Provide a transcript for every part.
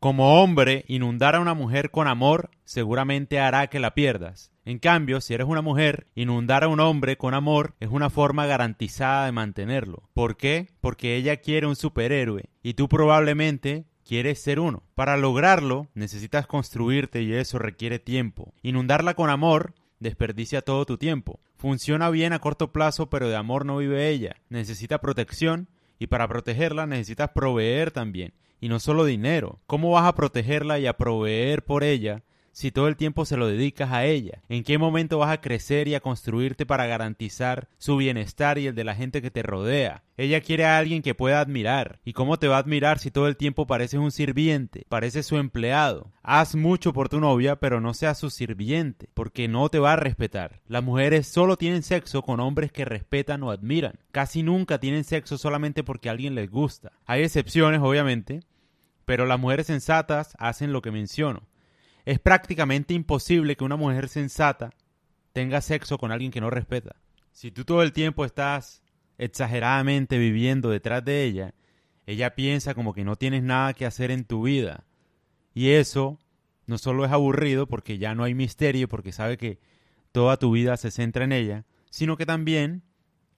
Como hombre, inundar a una mujer con amor seguramente hará que la pierdas. En cambio, si eres una mujer, inundar a un hombre con amor es una forma garantizada de mantenerlo. ¿Por qué? Porque ella quiere un superhéroe y tú probablemente quieres ser uno. Para lograrlo, necesitas construirte y eso requiere tiempo. Inundarla con amor desperdicia todo tu tiempo. Funciona bien a corto plazo, pero de amor no vive ella. Necesita protección y para protegerla necesitas proveer también. Y no solo dinero. ¿Cómo vas a protegerla y a proveer por ella si todo el tiempo se lo dedicas a ella? ¿En qué momento vas a crecer y a construirte para garantizar su bienestar y el de la gente que te rodea? Ella quiere a alguien que pueda admirar. ¿Y cómo te va a admirar si todo el tiempo pareces un sirviente, pareces su empleado? Haz mucho por tu novia, pero no seas su sirviente, porque no te va a respetar. Las mujeres solo tienen sexo con hombres que respetan o admiran. Casi nunca tienen sexo solamente porque a alguien les gusta. Hay excepciones, obviamente, pero las mujeres sensatas hacen lo que menciono. Es prácticamente imposible que una mujer sensata tenga sexo con alguien que no respeta. Si tú todo el tiempo estás exageradamente viviendo detrás de ella, ella piensa como que no tienes nada que hacer en tu vida. Y eso no solo es aburrido porque ya no hay misterio, porque sabe que toda tu vida se centra en ella, sino que también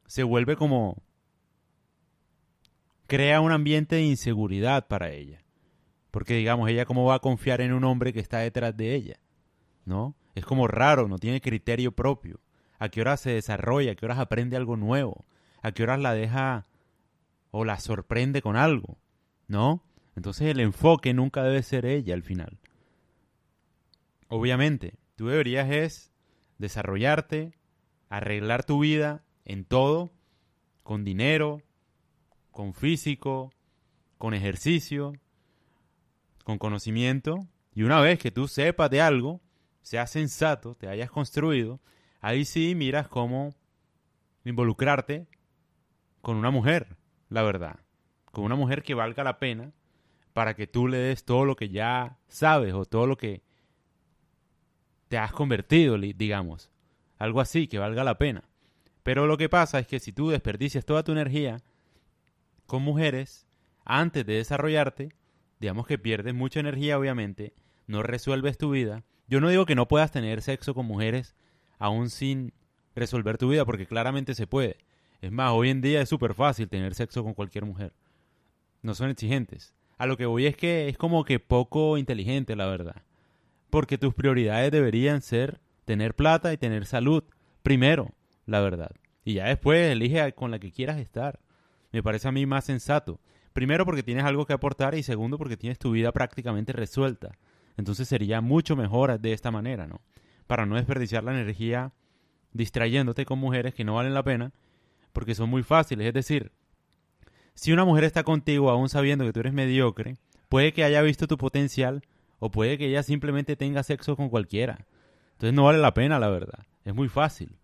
se vuelve como... crea un ambiente de inseguridad para ella. Porque digamos, ella cómo va a confiar en un hombre que está detrás de ella, ¿no? Es como raro, no tiene criterio propio. ¿A qué hora se desarrolla? ¿A qué horas aprende algo nuevo? ¿A qué horas la deja o la sorprende con algo? ¿No? Entonces el enfoque nunca debe ser ella al final. Obviamente, tú deberías es desarrollarte, arreglar tu vida en todo, con dinero, con físico, con ejercicio, con conocimiento, y una vez que tú sepas de algo, seas sensato, te hayas construido, ahí sí miras cómo involucrarte con una mujer, la verdad, con una mujer que valga la pena para que tú le des todo lo que ya sabes o todo lo que te has convertido, digamos. Algo así, que valga la pena. Pero lo que pasa es que si tú desperdicias toda tu energía con mujeres antes de desarrollarte, digamos que pierdes mucha energía, obviamente, no resuelves tu vida. Yo no digo que no puedas tener sexo con mujeres aún sin resolver tu vida, porque claramente se puede. Es más, hoy en día es súper fácil tener sexo con cualquier mujer. No son exigentes. A lo que voy es que es como que poco inteligente, la verdad. Porque tus prioridades deberían ser tener plata y tener salud. Primero, la verdad. Y ya después elige con la que quieras estar. Me parece a mí más sensato. Primero porque tienes algo que aportar y segundo porque tienes tu vida prácticamente resuelta. Entonces sería mucho mejor de esta manera, ¿no? Para no desperdiciar la energía distrayéndote con mujeres que no valen la pena porque son muy fáciles. Es decir, si una mujer está contigo aún sabiendo que tú eres mediocre, puede que haya visto tu potencial o puede que ella simplemente tenga sexo con cualquiera. Entonces no vale la pena, la verdad. Es muy fácil.